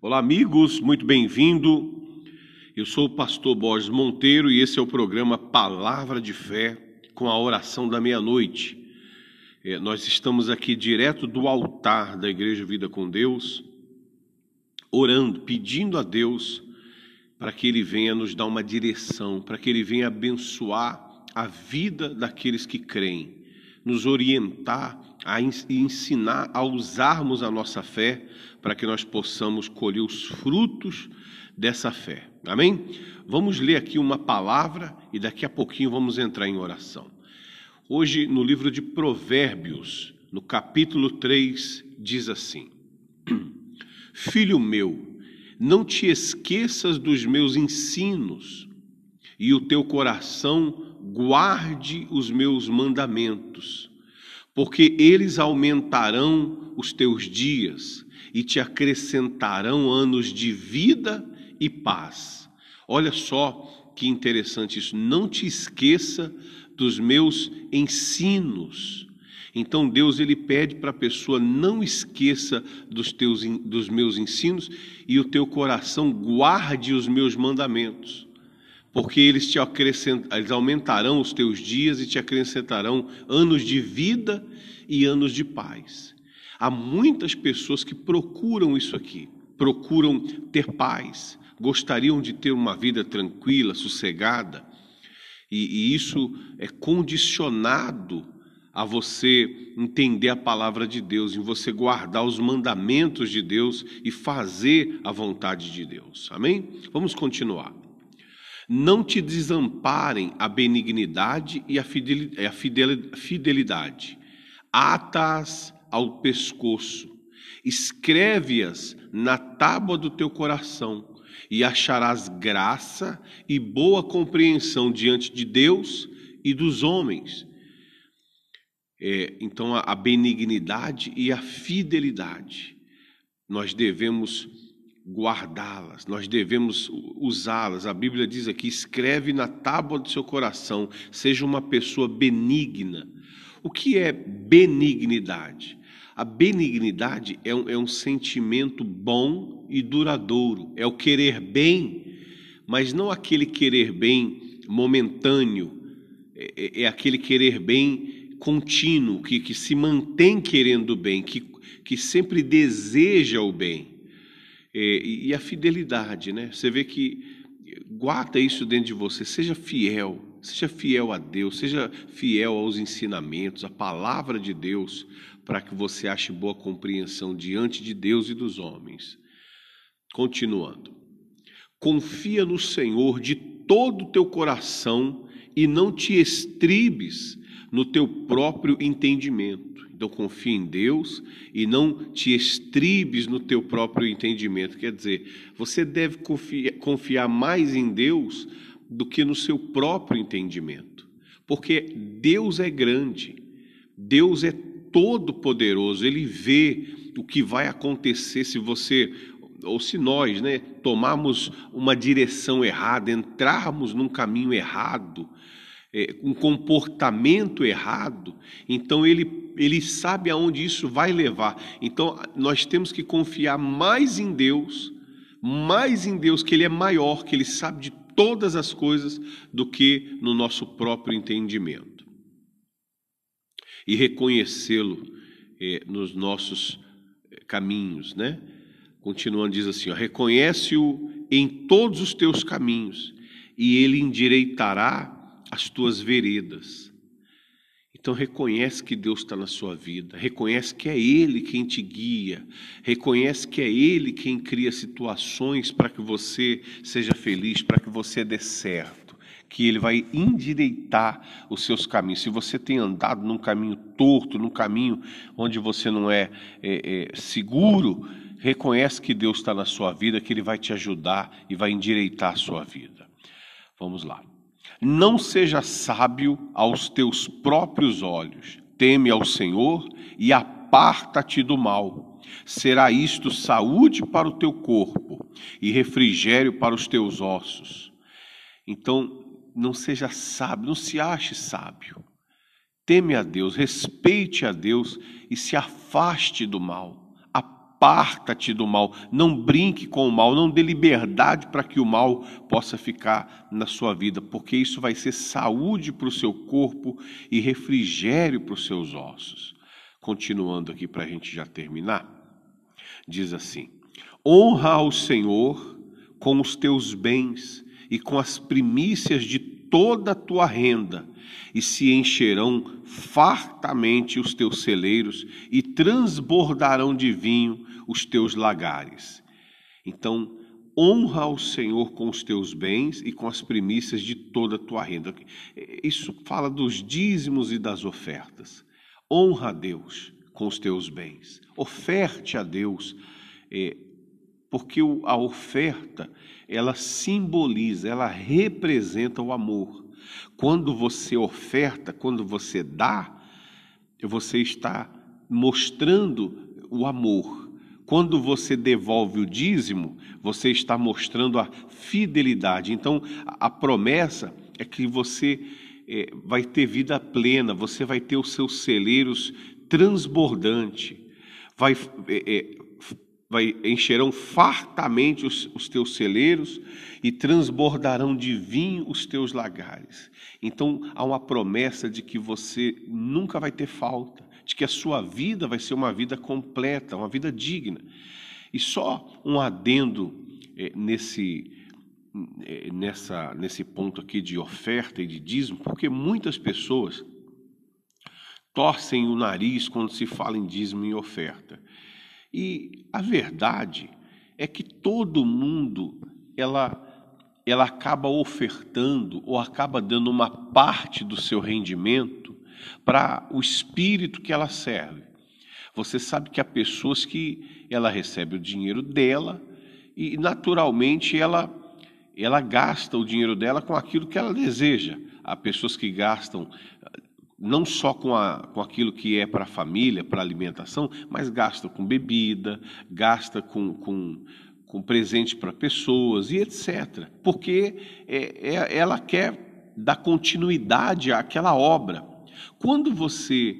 Olá, amigos, muito bem-vindo. Eu sou o pastor Borges Monteiro e esse é o programa Palavra de Fé com a oração da meia-noite. É, nós estamos aqui direto do altar da Igreja Vida com Deus, orando, pedindo a Deus para que Ele venha nos dar uma direção, para que Ele venha abençoar a vida daqueles que creem, nos orientar a ensinar a usarmos a nossa fé para que nós possamos colher os frutos dessa fé. Amém? Vamos ler aqui uma palavra e daqui a pouquinho vamos entrar em oração. Hoje, no livro de Provérbios, no capítulo 3, diz assim: Filho meu, não te esqueças dos meus ensinos, e o teu coração guarde os meus mandamentos, porque eles aumentarão os teus dias e te acrescentarão anos de vida e paz. Olha só que interessante isso. Não te esqueça dos meus ensinos. Então Deus ele pede para a pessoa não esqueça dos teus dos meus ensinos e o teu coração guarde os meus mandamentos. Porque eles te eles aumentarão os teus dias e te acrescentarão anos de vida e anos de paz. Há muitas pessoas que procuram isso aqui, procuram ter paz, gostariam de ter uma vida tranquila, sossegada, e, e isso é condicionado a você entender a palavra de Deus, em você guardar os mandamentos de Deus e fazer a vontade de Deus. Amém? Vamos continuar. Não te desamparem a benignidade e a fidelidade. Atas ao pescoço, escreve-as na tábua do teu coração, e acharás graça e boa compreensão diante de Deus e dos homens. É, então, a benignidade e a fidelidade, nós devemos guardá-las, nós devemos usá-las. A Bíblia diz aqui: escreve na tábua do seu coração, seja uma pessoa benigna. O que é benignidade? A benignidade é um, é um sentimento bom e duradouro, é o querer bem, mas não aquele querer bem momentâneo, é, é, é aquele querer bem contínuo, que, que se mantém querendo bem, que, que sempre deseja o bem. É, e a fidelidade, né? Você vê que guarda isso dentro de você, seja fiel, seja fiel a Deus, seja fiel aos ensinamentos, à palavra de Deus, para que você ache boa compreensão diante de Deus e dos homens. Continuando. Confia no Senhor de todo o teu coração e não te estribes no teu próprio entendimento. Então confia em Deus e não te estribes no teu próprio entendimento. Quer dizer, você deve confiar, confiar mais em Deus do que no seu próprio entendimento. Porque Deus é grande, Deus é todo-poderoso, ele vê o que vai acontecer se você ou se nós, né, tomarmos uma direção errada, entrarmos num caminho errado, um comportamento errado, então ele, ele sabe aonde isso vai levar. Então nós temos que confiar mais em Deus, mais em Deus, que Ele é maior, que Ele sabe de todas as coisas, do que no nosso próprio entendimento e reconhecê-lo eh, nos nossos eh, caminhos, né? Continuando, diz assim: reconhece-o em todos os teus caminhos, e ele endireitará as tuas veredas. Então reconhece que Deus está na sua vida, reconhece que é Ele quem te guia, reconhece que é Ele quem cria situações para que você seja feliz, para que você dê certo que ele vai endireitar os seus caminhos. Se você tem andado num caminho torto, num caminho onde você não é, é, é seguro, reconhece que Deus está na sua vida, que Ele vai te ajudar e vai endireitar a sua vida. Vamos lá. Não seja sábio aos teus próprios olhos, teme ao Senhor e aparta-te do mal. Será isto saúde para o teu corpo e refrigério para os teus ossos. Então, não seja sábio, não se ache sábio. Teme a Deus, respeite a Deus e se afaste do mal. Aparta-te do mal, não brinque com o mal, não dê liberdade para que o mal possa ficar na sua vida, porque isso vai ser saúde para o seu corpo e refrigério para os seus ossos. Continuando aqui para a gente já terminar, diz assim: honra ao Senhor com os teus bens e com as primícias de toda a tua renda, e se encherão fartamente os teus celeiros e transbordarão de vinho os teus lagares. Então, honra ao Senhor com os teus bens e com as primícias de toda a tua renda. Isso fala dos dízimos e das ofertas. Honra a Deus com os teus bens. Oferte a Deus, é, porque a oferta ela simboliza, ela representa o amor. Quando você oferta, quando você dá, você está mostrando o amor. Quando você devolve o dízimo, você está mostrando a fidelidade. Então, a promessa é que você é, vai ter vida plena, você vai ter os seus celeiros transbordante, vai, é, é, vai encherão fartamente os, os teus celeiros e transbordarão de vinho os teus lagares. Então há uma promessa de que você nunca vai ter falta, de que a sua vida vai ser uma vida completa, uma vida digna. E só um adendo é, nesse é, nessa nesse ponto aqui de oferta e de dízimo, porque muitas pessoas torcem o nariz quando se fala em dízimo e oferta. E a verdade é que todo mundo ela ela acaba ofertando ou acaba dando uma parte do seu rendimento para o espírito que ela serve. Você sabe que há pessoas que ela recebe o dinheiro dela e naturalmente ela ela gasta o dinheiro dela com aquilo que ela deseja. Há pessoas que gastam não só com, a, com aquilo que é para a família, para a alimentação, mas gasta com bebida, gasta com, com, com presente para pessoas e etc. Porque é, é, ela quer dar continuidade àquela obra. Quando você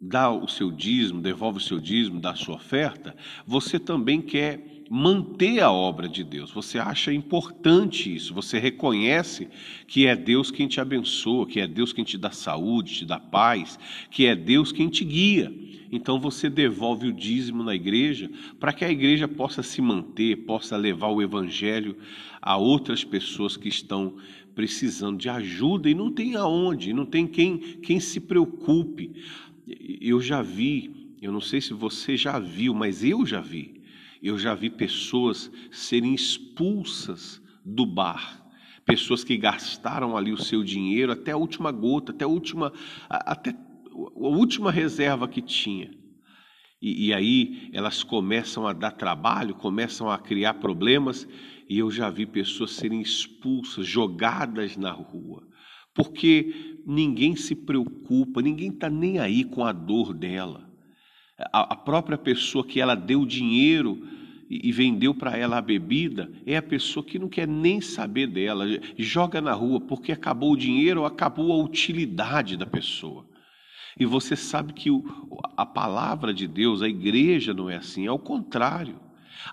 dá o seu dízimo, devolve o seu dízimo, dá a sua oferta, você também quer manter a obra de Deus. Você acha importante isso, você reconhece que é Deus quem te abençoa, que é Deus quem te dá saúde, te dá paz, que é Deus quem te guia. Então você devolve o dízimo na igreja para que a igreja possa se manter, possa levar o evangelho a outras pessoas que estão precisando de ajuda e não tem aonde, não tem quem, quem se preocupe. Eu já vi, eu não sei se você já viu, mas eu já vi eu já vi pessoas serem expulsas do bar, pessoas que gastaram ali o seu dinheiro até a última gota, até a última, até a última reserva que tinha. E, e aí elas começam a dar trabalho, começam a criar problemas, e eu já vi pessoas serem expulsas, jogadas na rua, porque ninguém se preocupa, ninguém está nem aí com a dor dela. A, a própria pessoa que ela deu dinheiro e, e vendeu para ela a bebida é a pessoa que não quer nem saber dela, joga na rua porque acabou o dinheiro ou acabou a utilidade da pessoa. E você sabe que o, a palavra de Deus, a igreja não é assim, é o contrário.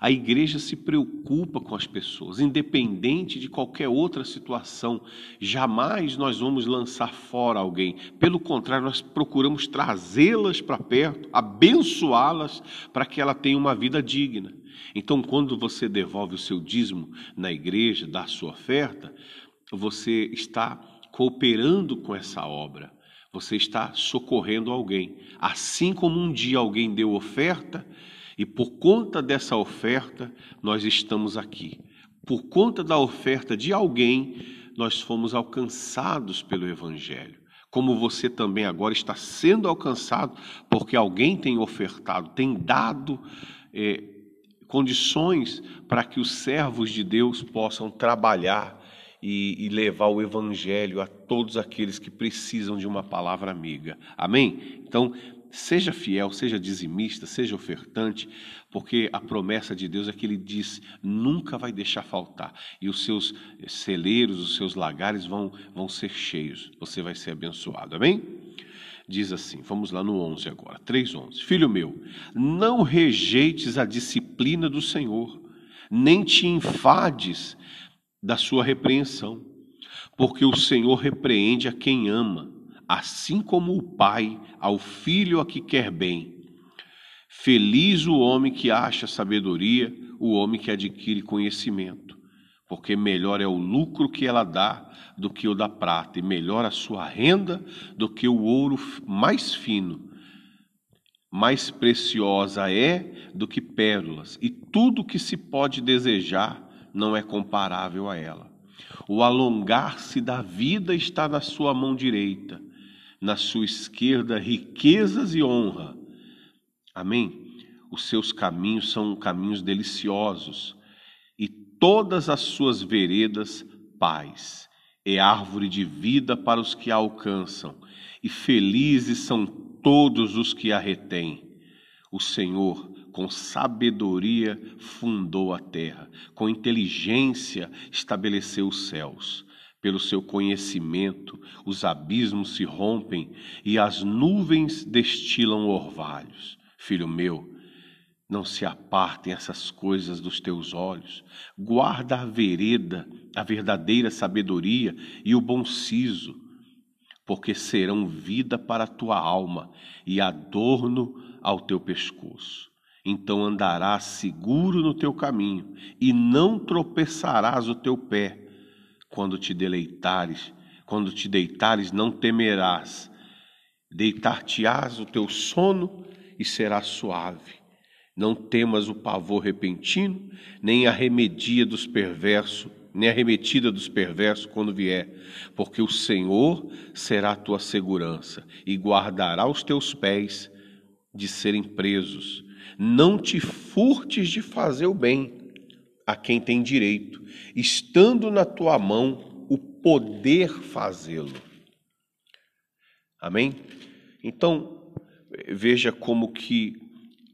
A igreja se preocupa com as pessoas, independente de qualquer outra situação. Jamais nós vamos lançar fora alguém. Pelo contrário, nós procuramos trazê-las para perto, abençoá-las para que ela tenha uma vida digna. Então, quando você devolve o seu dízimo na igreja, dá a sua oferta, você está cooperando com essa obra. Você está socorrendo alguém. Assim como um dia alguém deu oferta, e por conta dessa oferta, nós estamos aqui. Por conta da oferta de alguém, nós fomos alcançados pelo Evangelho. Como você também agora está sendo alcançado, porque alguém tem ofertado, tem dado é, condições para que os servos de Deus possam trabalhar e, e, levar o Evangelho a todos aqueles que precisam de uma palavra amiga. Amém? Então, Seja fiel, seja dizimista, seja ofertante, porque a promessa de Deus é que Ele diz: nunca vai deixar faltar, e os seus celeiros, os seus lagares vão, vão ser cheios, você vai ser abençoado. Amém? diz assim, vamos lá no 11 agora, 3:11. Filho meu, não rejeites a disciplina do Senhor, nem te enfades da sua repreensão, porque o Senhor repreende a quem ama, assim como o pai ao filho a que quer bem. Feliz o homem que acha sabedoria, o homem que adquire conhecimento, porque melhor é o lucro que ela dá do que o da prata, e melhor a sua renda do que o ouro mais fino. Mais preciosa é do que pérolas, e tudo que se pode desejar não é comparável a ela. O alongar-se da vida está na sua mão direita, na sua esquerda riquezas e honra. Amém? Os seus caminhos são caminhos deliciosos, e todas as suas veredas paz é árvore de vida para os que a alcançam, e felizes são todos os que a retêm. O Senhor, com sabedoria, fundou a terra, com inteligência estabeleceu os céus. Pelo seu conhecimento, os abismos se rompem e as nuvens destilam orvalhos. Filho meu, não se apartem essas coisas dos teus olhos. Guarda a vereda, a verdadeira sabedoria e o bom siso, porque serão vida para a tua alma e adorno ao teu pescoço. Então andarás seguro no teu caminho e não tropeçarás o teu pé. Quando te deleitares, quando te deitares, não temerás. Deitar-te-ás o teu sono e será suave não temas o pavor repentino, nem a remedia dos perversos, nem a remetida dos perversos quando vier, porque o Senhor será a tua segurança e guardará os teus pés de serem presos. Não te furtes de fazer o bem a quem tem direito, estando na tua mão o poder fazê-lo. Amém? Então, veja como que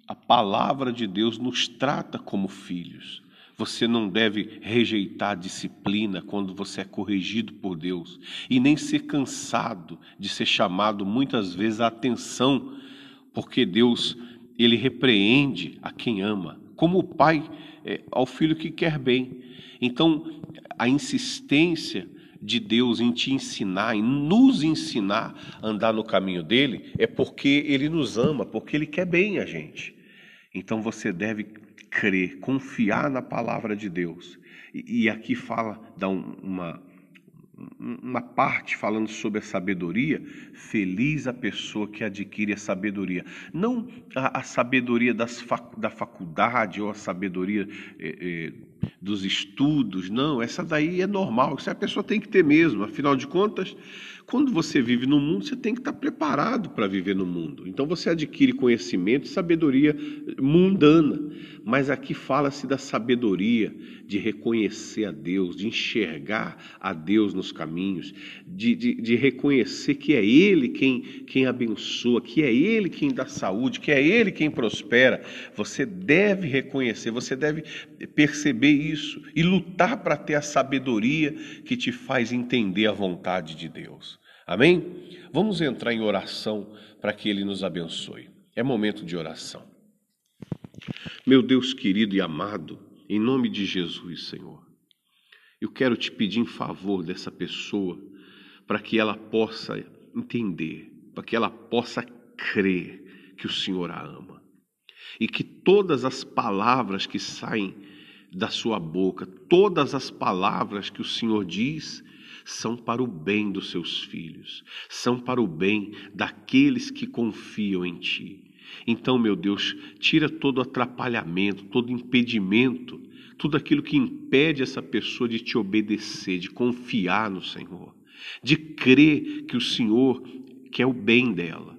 a palavra de Deus nos trata como filhos. Você não deve rejeitar a disciplina quando você é corrigido por Deus e nem ser cansado de ser chamado muitas vezes a atenção, porque Deus ele repreende a quem ama, como o pai é, ao filho que quer bem. Então, a insistência de Deus em te ensinar, em nos ensinar a andar no caminho dele, é porque ele nos ama, porque ele quer bem a gente. Então você deve crer, confiar na palavra de Deus. E, e aqui fala, dá um, uma, uma parte falando sobre a sabedoria, feliz a pessoa que adquire a sabedoria. Não a, a sabedoria das da faculdade ou a sabedoria eh, eh, dos estudos, não, essa daí é normal, isso a pessoa tem que ter mesmo, afinal de contas, quando você vive no mundo, você tem que estar preparado para viver no mundo. Então você adquire conhecimento e sabedoria mundana. Mas aqui fala-se da sabedoria de reconhecer a Deus, de enxergar a Deus nos caminhos, de, de, de reconhecer que é Ele quem, quem abençoa, que é Ele quem dá saúde, que é Ele quem prospera. Você deve reconhecer, você deve perceber isso e lutar para ter a sabedoria que te faz entender a vontade de Deus. Amém? Vamos entrar em oração para que Ele nos abençoe. É momento de oração. Meu Deus querido e amado, em nome de Jesus, Senhor, eu quero te pedir em favor dessa pessoa para que ela possa entender, para que ela possa crer que o Senhor a ama e que todas as palavras que saem da sua boca, todas as palavras que o Senhor diz, são para o bem dos seus filhos, são para o bem daqueles que confiam em Ti. Então, meu Deus, tira todo atrapalhamento, todo impedimento, tudo aquilo que impede essa pessoa de te obedecer, de confiar no Senhor, de crer que o Senhor quer o bem dela.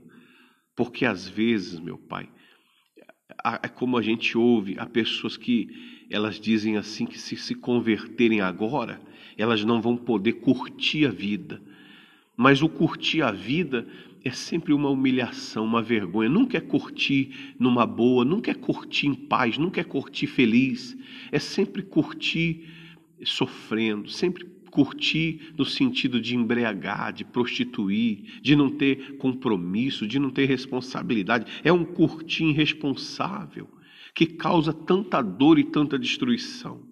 Porque às vezes, meu Pai, é como a gente ouve, há pessoas que elas dizem assim que se se converterem agora, elas não vão poder curtir a vida. Mas o curtir a vida é sempre uma humilhação, uma vergonha. Nunca é curtir numa boa, nunca é curtir em paz, nunca é curtir feliz. É sempre curtir sofrendo, sempre curtir no sentido de embriagar, de prostituir, de não ter compromisso, de não ter responsabilidade. É um curtir irresponsável que causa tanta dor e tanta destruição.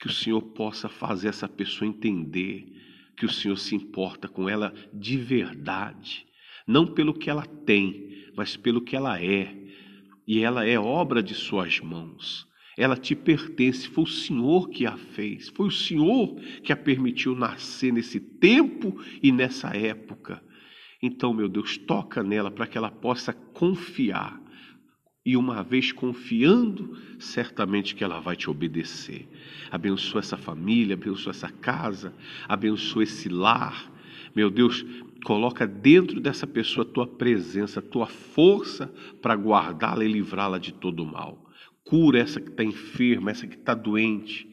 Que o Senhor possa fazer essa pessoa entender que o Senhor se importa com ela de verdade, não pelo que ela tem, mas pelo que ela é. E ela é obra de suas mãos. Ela te pertence, foi o Senhor que a fez, foi o Senhor que a permitiu nascer nesse tempo e nessa época. Então, meu Deus, toca nela para que ela possa confiar e uma vez confiando, certamente que ela vai te obedecer. Abençoa essa família, abençoa essa casa, abençoa esse lar. Meu Deus, coloca dentro dessa pessoa a tua presença, a tua força para guardá-la e livrá-la de todo o mal. Cura essa que está enferma, essa que está doente.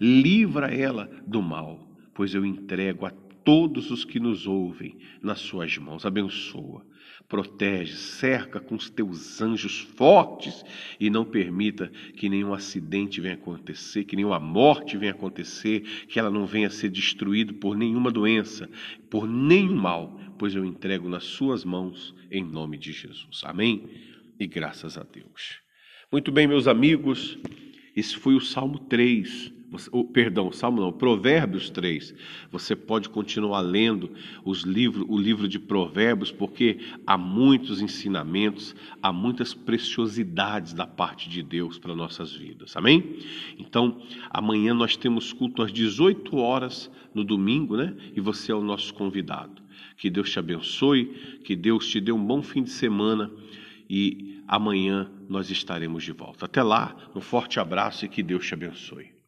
Livra ela do mal, pois eu entrego a todos os que nos ouvem nas suas mãos. Abençoa protege, cerca com os teus anjos fortes e não permita que nenhum acidente venha acontecer, que nenhuma morte venha acontecer, que ela não venha a ser destruída por nenhuma doença, por nenhum mal, pois eu entrego nas suas mãos em nome de Jesus. Amém? E graças a Deus. Muito bem, meus amigos, esse foi o Salmo 3 oh, perdão, Salmo não, Provérbios 3. Você pode continuar lendo os livros, o livro de Provérbios, porque há muitos ensinamentos, há muitas preciosidades da parte de Deus para nossas vidas. Amém? Então, amanhã nós temos culto às 18 horas no domingo, né? E você é o nosso convidado. Que Deus te abençoe, que Deus te dê um bom fim de semana e amanhã nós estaremos de volta. Até lá, um forte abraço e que Deus te abençoe.